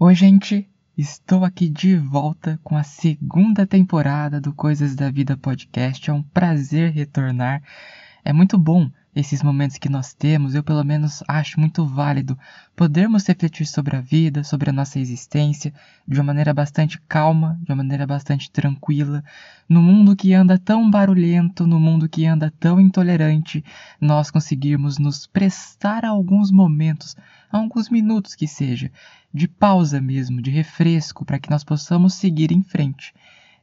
Oi, gente! Estou aqui de volta com a segunda temporada do Coisas da Vida podcast. É um prazer retornar. É muito bom esses momentos que nós temos, eu pelo menos acho muito válido podermos refletir sobre a vida, sobre a nossa existência, de uma maneira bastante calma, de uma maneira bastante tranquila. No mundo que anda tão barulhento, no mundo que anda tão intolerante, nós conseguirmos nos prestar a alguns momentos, a alguns minutos que seja, de pausa mesmo, de refresco, para que nós possamos seguir em frente.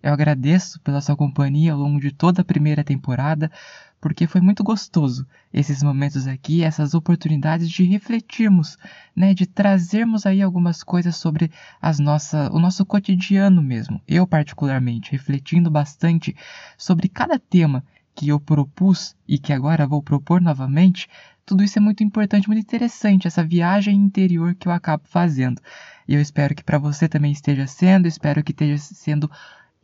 Eu agradeço pela sua companhia ao longo de toda a primeira temporada, porque foi muito gostoso esses momentos aqui, essas oportunidades de refletirmos, né, de trazermos aí algumas coisas sobre as nossa, o nosso cotidiano mesmo. Eu particularmente refletindo bastante sobre cada tema que eu propus e que agora vou propor novamente, tudo isso é muito importante, muito interessante, essa viagem interior que eu acabo fazendo. E eu espero que para você também esteja sendo, espero que esteja sendo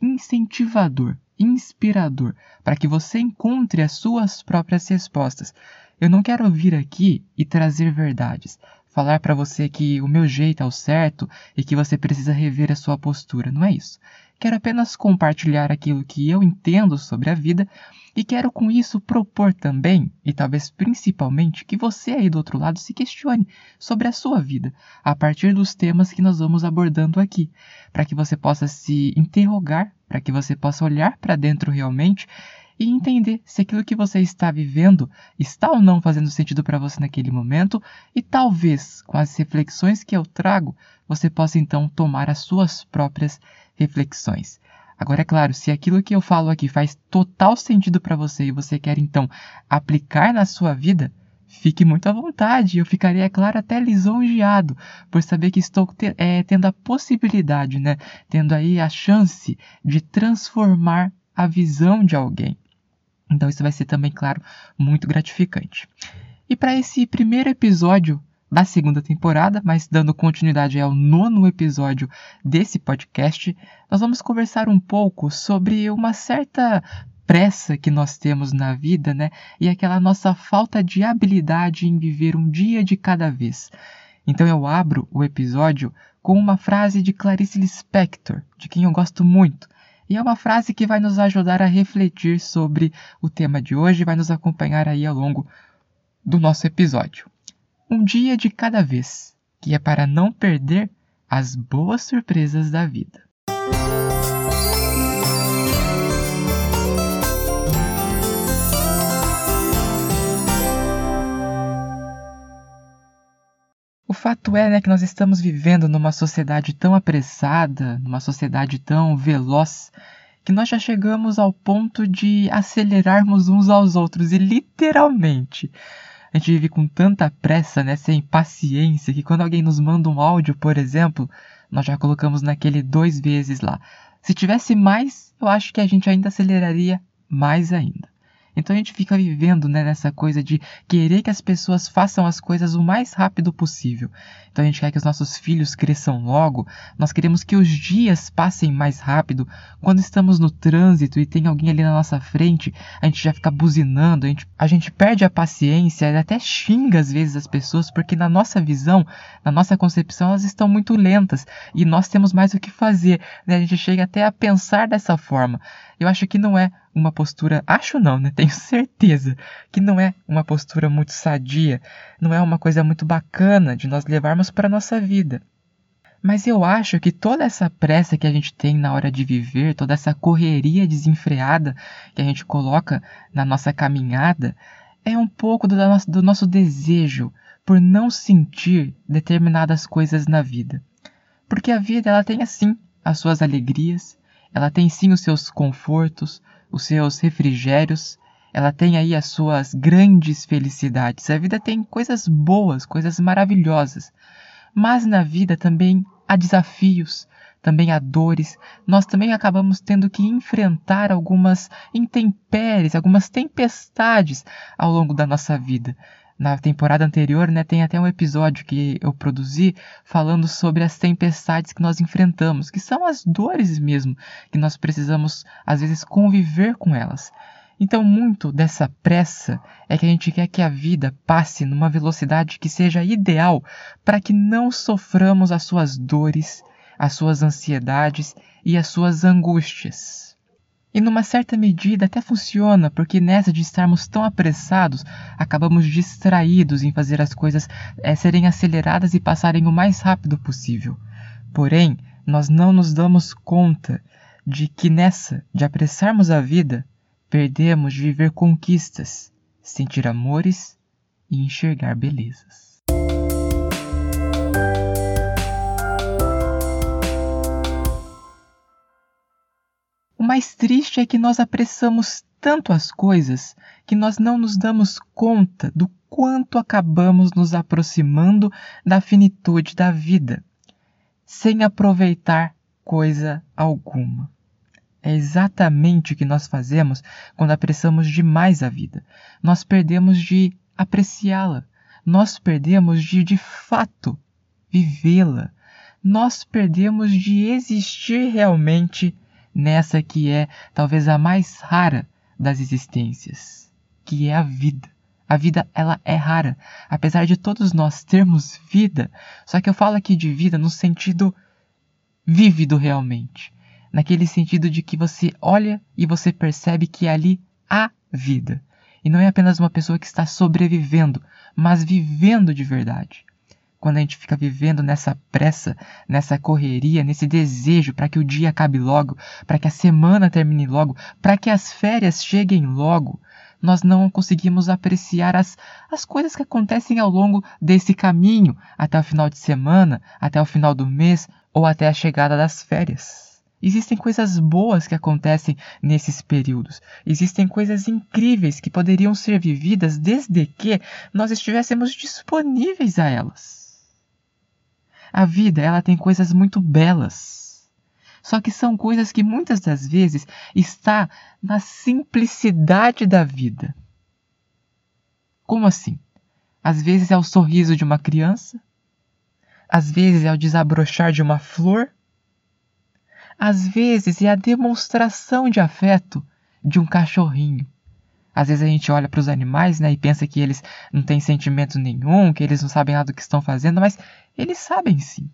incentivador, inspirador, para que você encontre as suas próprias respostas. Eu não quero vir aqui e trazer verdades, falar para você que o meu jeito é o certo e que você precisa rever a sua postura. Não é isso. Quero apenas compartilhar aquilo que eu entendo sobre a vida e quero com isso propor também, e talvez principalmente, que você aí do outro lado se questione sobre a sua vida a partir dos temas que nós vamos abordando aqui, para que você possa se interrogar, para que você possa olhar para dentro realmente e entender se aquilo que você está vivendo está ou não fazendo sentido para você naquele momento e talvez com as reflexões que eu trago você possa então tomar as suas próprias reflexões. Agora, é claro, se aquilo que eu falo aqui faz total sentido para você e você quer então aplicar na sua vida, fique muito à vontade. Eu ficaria, é claro, até lisonjeado por saber que estou te é, tendo a possibilidade, né? Tendo aí a chance de transformar a visão de alguém. Então, isso vai ser também, claro, muito gratificante. E para esse primeiro episódio da segunda temporada, mas dando continuidade ao nono episódio desse podcast, nós vamos conversar um pouco sobre uma certa pressa que nós temos na vida, né? E aquela nossa falta de habilidade em viver um dia de cada vez. Então eu abro o episódio com uma frase de Clarice Lispector, de quem eu gosto muito. E é uma frase que vai nos ajudar a refletir sobre o tema de hoje vai nos acompanhar aí ao longo do nosso episódio um dia de cada vez, que é para não perder as boas surpresas da vida. O fato é né, que nós estamos vivendo numa sociedade tão apressada, numa sociedade tão veloz, que nós já chegamos ao ponto de acelerarmos uns aos outros e literalmente a gente vive com tanta pressa, né, sem paciência, que quando alguém nos manda um áudio, por exemplo, nós já colocamos naquele dois vezes lá. Se tivesse mais, eu acho que a gente ainda aceleraria mais ainda. Então a gente fica vivendo né, nessa coisa de querer que as pessoas façam as coisas o mais rápido possível. Então a gente quer que os nossos filhos cresçam logo, nós queremos que os dias passem mais rápido. Quando estamos no trânsito e tem alguém ali na nossa frente, a gente já fica buzinando, a gente, a gente perde a paciência, até xinga às vezes as pessoas, porque na nossa visão, na nossa concepção, elas estão muito lentas e nós temos mais o que fazer. Né? A gente chega até a pensar dessa forma. Eu acho que não é uma postura, acho não, né? Tenho certeza que não é uma postura muito sadia, não é uma coisa muito bacana de nós levarmos para a nossa vida. Mas eu acho que toda essa pressa que a gente tem na hora de viver, toda essa correria desenfreada que a gente coloca na nossa caminhada, é um pouco do nosso, do nosso desejo por não sentir determinadas coisas na vida. Porque a vida ela tem assim as suas alegrias, ela tem sim os seus confortos, os seus refrigérios, ela tem aí as suas grandes felicidades. A vida tem coisas boas, coisas maravilhosas. Mas na vida também há desafios, também há dores. Nós também acabamos tendo que enfrentar algumas intempéries, algumas tempestades ao longo da nossa vida na temporada anterior, né, tem até um episódio que eu produzi falando sobre as tempestades que nós enfrentamos, que são as dores mesmo, que nós precisamos às vezes conviver com elas. Então, muito dessa pressa é que a gente quer que a vida passe numa velocidade que seja ideal para que não soframos as suas dores, as suas ansiedades e as suas angústias. E numa certa medida até funciona, porque nessa de estarmos tão apressados, acabamos distraídos em fazer as coisas é, serem aceleradas e passarem o mais rápido possível. Porém, nós não nos damos conta de que nessa de apressarmos a vida, perdemos de viver conquistas, sentir amores e enxergar belezas. Mais triste é que nós apressamos tanto as coisas que nós não nos damos conta do quanto acabamos nos aproximando da finitude da vida, sem aproveitar coisa alguma. É exatamente o que nós fazemos quando apressamos demais a vida. Nós perdemos de apreciá-la. Nós perdemos de, de fato, vivê-la. Nós perdemos de existir realmente nessa que é talvez a mais rara das existências, que é a vida. A vida ela é rara, apesar de todos nós termos vida. Só que eu falo aqui de vida no sentido vívido realmente naquele sentido de que você olha e você percebe que ali há vida. E não é apenas uma pessoa que está sobrevivendo, mas vivendo de verdade. Quando a gente fica vivendo nessa pressa, nessa correria, nesse desejo para que o dia acabe logo, para que a semana termine logo, para que as férias cheguem logo, nós não conseguimos apreciar as, as coisas que acontecem ao longo desse caminho, até o final de semana, até o final do mês ou até a chegada das férias. Existem coisas boas que acontecem nesses períodos. Existem coisas incríveis que poderiam ser vividas desde que nós estivéssemos disponíveis a elas. A vida, ela tem coisas muito belas. Só que são coisas que muitas das vezes está na simplicidade da vida. Como assim? Às vezes é o sorriso de uma criança, às vezes é o desabrochar de uma flor, às vezes é a demonstração de afeto de um cachorrinho. Às vezes a gente olha para os animais né, e pensa que eles não têm sentimento nenhum, que eles não sabem nada do que estão fazendo, mas eles sabem sim.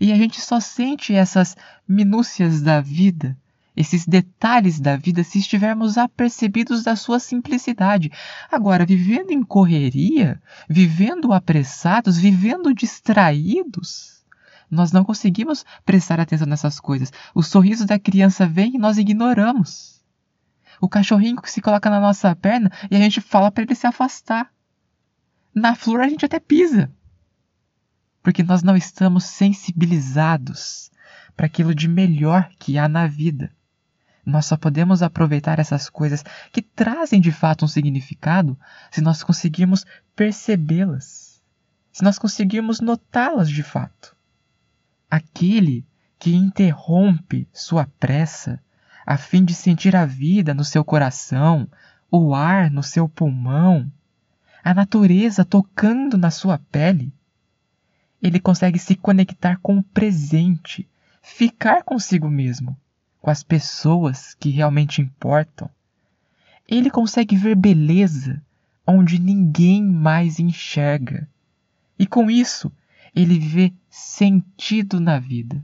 E a gente só sente essas minúcias da vida, esses detalhes da vida, se estivermos apercebidos da sua simplicidade. Agora, vivendo em correria, vivendo apressados, vivendo distraídos, nós não conseguimos prestar atenção nessas coisas. O sorriso da criança vem e nós ignoramos. O cachorrinho que se coloca na nossa perna e a gente fala para ele se afastar. Na flor a gente até pisa. Porque nós não estamos sensibilizados para aquilo de melhor que há na vida. Nós só podemos aproveitar essas coisas que trazem de fato um significado se nós conseguirmos percebê-las, se nós conseguirmos notá-las de fato aquele que interrompe sua pressa a fim de sentir a vida no seu coração, o ar no seu pulmão, a natureza tocando na sua pele. Ele consegue se conectar com o presente, ficar consigo mesmo, com as pessoas que realmente importam. Ele consegue ver beleza onde ninguém mais enxerga. E com isso, ele vê sentido na vida.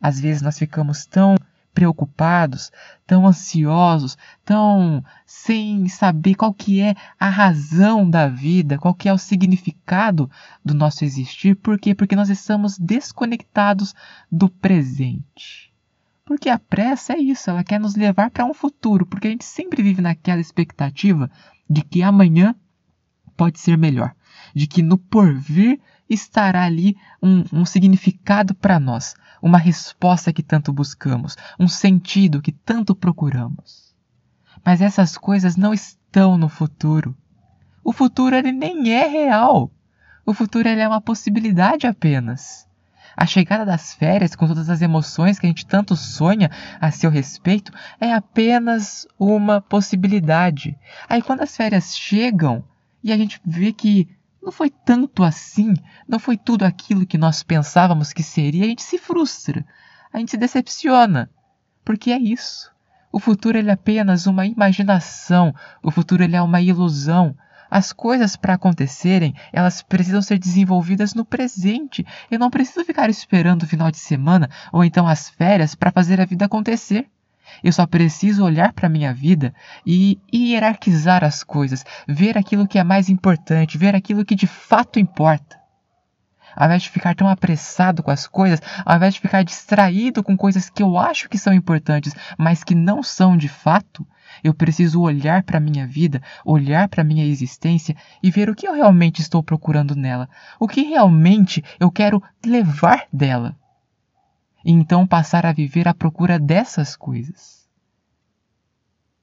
Às vezes nós ficamos tão preocupados, tão ansiosos, tão sem saber qual que é a razão da vida, qual que é o significado do nosso existir. Por quê? Porque nós estamos desconectados do presente. Porque a pressa é isso, ela quer nos levar para um futuro, porque a gente sempre vive naquela expectativa de que amanhã pode ser melhor, de que no porvir estará ali um, um significado para nós, uma resposta que tanto buscamos, um sentido que tanto procuramos. Mas essas coisas não estão no futuro. O futuro ele nem é real. O futuro ele é uma possibilidade apenas. A chegada das férias, com todas as emoções que a gente tanto sonha a seu respeito, é apenas uma possibilidade. Aí quando as férias chegam e a gente vê que não foi tanto assim, não foi tudo aquilo que nós pensávamos que seria, a gente se frustra, a gente se decepciona. Porque é isso. O futuro ele é apenas uma imaginação, o futuro ele é uma ilusão. As coisas para acontecerem, elas precisam ser desenvolvidas no presente. Eu não preciso ficar esperando o final de semana ou então as férias para fazer a vida acontecer. Eu só preciso olhar para minha vida e hierarquizar as coisas, ver aquilo que é mais importante, ver aquilo que de fato importa. Ao invés de ficar tão apressado com as coisas, ao invés de ficar distraído com coisas que eu acho que são importantes, mas que não são de fato, eu preciso olhar para a minha vida, olhar para a minha existência e ver o que eu realmente estou procurando nela, o que realmente eu quero levar dela. E então passar a viver à procura dessas coisas.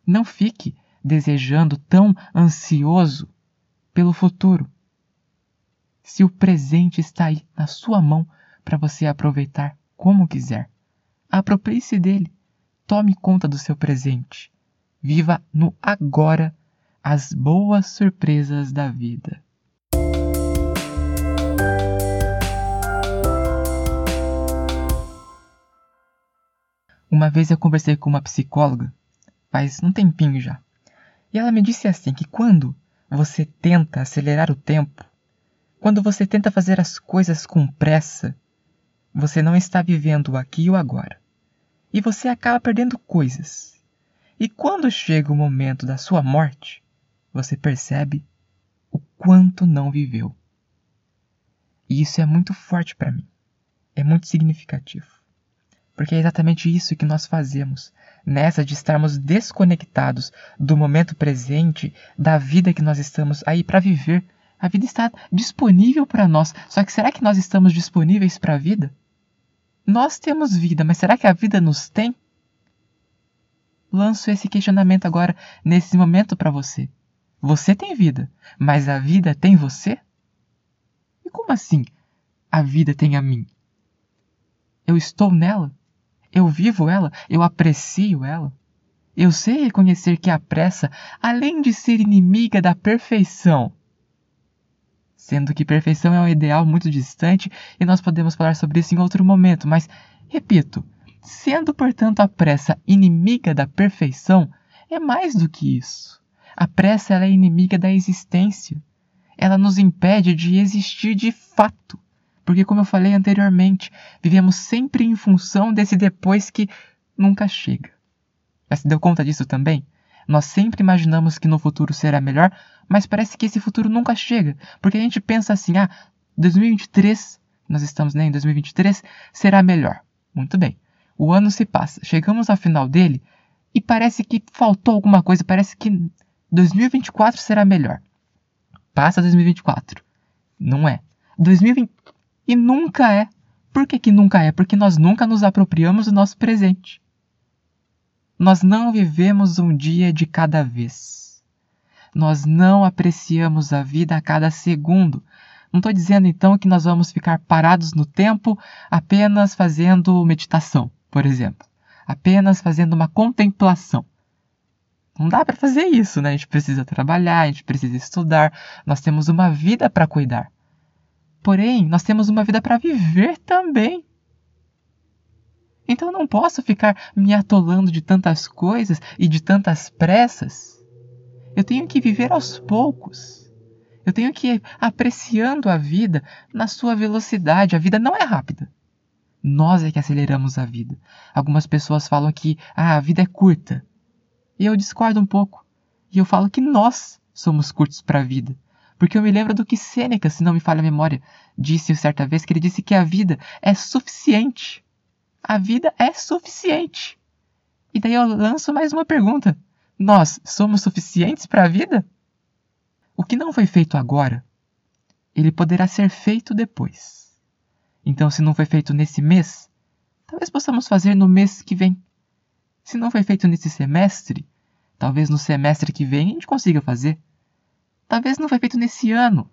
Não fique desejando tão ansioso pelo futuro se o presente está aí na sua mão para você aproveitar como quiser. Aproprie-se dele. Tome conta do seu presente. Viva no agora as boas surpresas da vida. Uma vez eu conversei com uma psicóloga, faz um tempinho já, e ela me disse assim que quando você tenta acelerar o tempo, quando você tenta fazer as coisas com pressa, você não está vivendo o aqui e o agora. E você acaba perdendo coisas. E quando chega o momento da sua morte, você percebe o quanto não viveu. E isso é muito forte para mim. É muito significativo. Porque é exatamente isso que nós fazemos, nessa de estarmos desconectados do momento presente, da vida que nós estamos aí para viver, a vida está disponível para nós. Só que será que nós estamos disponíveis para a vida? Nós temos vida, mas será que a vida nos tem? Lanço esse questionamento agora, nesse momento, para você. Você tem vida, mas a vida tem você? E como assim a vida tem a mim? Eu estou nela? Eu vivo ela? Eu aprecio ela? Eu sei reconhecer que a pressa, além de ser inimiga da perfeição, sendo que perfeição é um ideal muito distante e nós podemos falar sobre isso em outro momento, mas, repito, sendo portanto a pressa inimiga da perfeição, é mais do que isso. A pressa é inimiga da existência. Ela nos impede de existir de fato. Porque, como eu falei anteriormente, vivemos sempre em função desse depois que nunca chega. Já se deu conta disso também? Nós sempre imaginamos que no futuro será melhor, mas parece que esse futuro nunca chega, porque a gente pensa assim: ah, 2023, nós estamos né, em 2023, será melhor. Muito bem. O ano se passa, chegamos ao final dele e parece que faltou alguma coisa, parece que 2024 será melhor. Passa 2024. Não é. 2020 e nunca é. Por que, que nunca é? Porque nós nunca nos apropriamos do nosso presente. Nós não vivemos um dia de cada vez. Nós não apreciamos a vida a cada segundo. Não estou dizendo então que nós vamos ficar parados no tempo apenas fazendo meditação, por exemplo. Apenas fazendo uma contemplação. Não dá para fazer isso, né? A gente precisa trabalhar, a gente precisa estudar, nós temos uma vida para cuidar. Porém, nós temos uma vida para viver também. Então eu não posso ficar me atolando de tantas coisas e de tantas pressas. Eu tenho que viver aos poucos. Eu tenho que ir apreciando a vida na sua velocidade. A vida não é rápida. Nós é que aceleramos a vida. Algumas pessoas falam que ah, a vida é curta. E eu discordo um pouco. E eu falo que nós somos curtos para a vida. Porque eu me lembro do que Sêneca, se não me falha a memória, disse certa vez que ele disse que a vida é suficiente a vida é suficiente. E daí eu lanço mais uma pergunta: nós somos suficientes para a vida? O que não foi feito agora, ele poderá ser feito depois. Então, se não foi feito nesse mês, talvez possamos fazer no mês que vem. Se não foi feito nesse semestre, talvez no semestre que vem a gente consiga fazer. Talvez não foi feito nesse ano,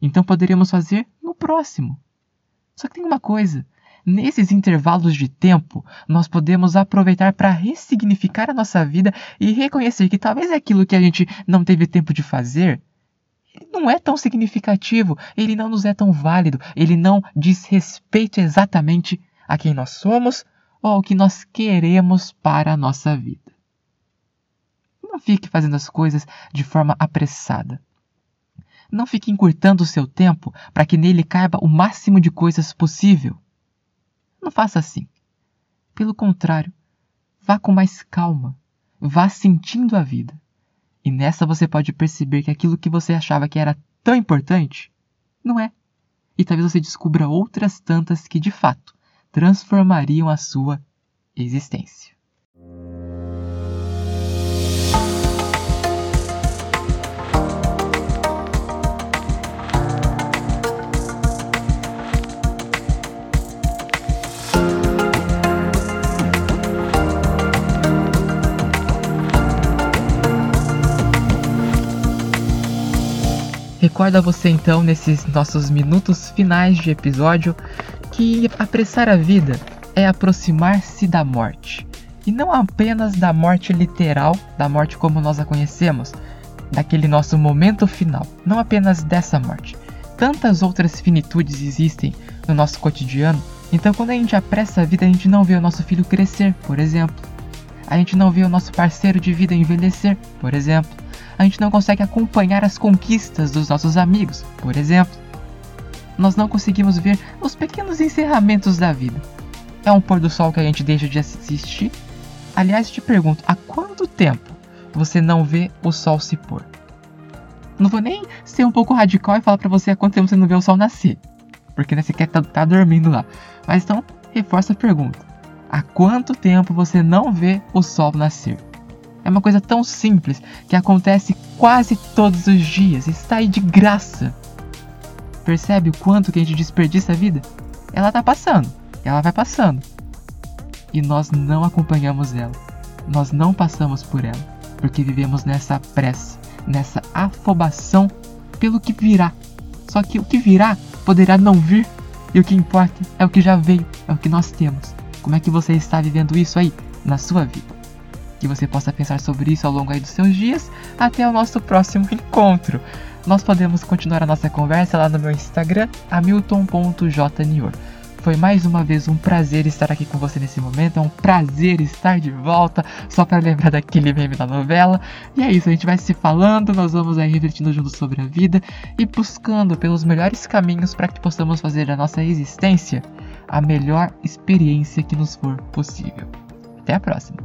então poderíamos fazer no próximo. Só que tem uma coisa: Nesses intervalos de tempo, nós podemos aproveitar para ressignificar a nossa vida e reconhecer que talvez aquilo que a gente não teve tempo de fazer não é tão significativo, ele não nos é tão válido, ele não diz respeito exatamente a quem nós somos ou ao que nós queremos para a nossa vida. Não fique fazendo as coisas de forma apressada. Não fique encurtando o seu tempo para que nele caiba o máximo de coisas possível. Não faça assim. Pelo contrário, vá com mais calma, vá sentindo a vida. E nessa você pode perceber que aquilo que você achava que era tão importante, não é. E talvez você descubra outras tantas que de fato transformariam a sua existência. Recorda você então, nesses nossos minutos finais de episódio, que apressar a vida é aproximar-se da morte. E não apenas da morte literal, da morte como nós a conhecemos, daquele nosso momento final, não apenas dessa morte. Tantas outras finitudes existem no nosso cotidiano, então quando a gente apressa a vida, a gente não vê o nosso filho crescer, por exemplo. A gente não vê o nosso parceiro de vida envelhecer, por exemplo a gente não consegue acompanhar as conquistas dos nossos amigos, por exemplo. Nós não conseguimos ver os pequenos encerramentos da vida. É um pôr do sol que a gente deixa de assistir? Aliás, te pergunto, há quanto tempo você não vê o sol se pôr? Não vou nem ser um pouco radical e falar para você há quanto tempo você não vê o sol nascer. Porque né, você quer tá, tá dormindo lá. Mas então, reforça a pergunta. Há quanto tempo você não vê o sol nascer? É uma coisa tão simples que acontece quase todos os dias, está aí de graça. Percebe o quanto que a gente desperdiça a vida? Ela tá passando, ela vai passando. E nós não acompanhamos ela. Nós não passamos por ela, porque vivemos nessa pressa, nessa afobação pelo que virá. Só que o que virá poderá não vir, e o que importa é o que já veio, é o que nós temos. Como é que você está vivendo isso aí na sua vida? Que você possa pensar sobre isso ao longo dos seus dias. Até o nosso próximo encontro. Nós podemos continuar a nossa conversa lá no meu Instagram, hamilton.jnior. Foi mais uma vez um prazer estar aqui com você nesse momento. É um prazer estar de volta, só para lembrar daquele meme da novela. E é isso, a gente vai se falando, nós vamos aí refletindo juntos sobre a vida e buscando pelos melhores caminhos para que possamos fazer da nossa existência a melhor experiência que nos for possível. Até a próxima!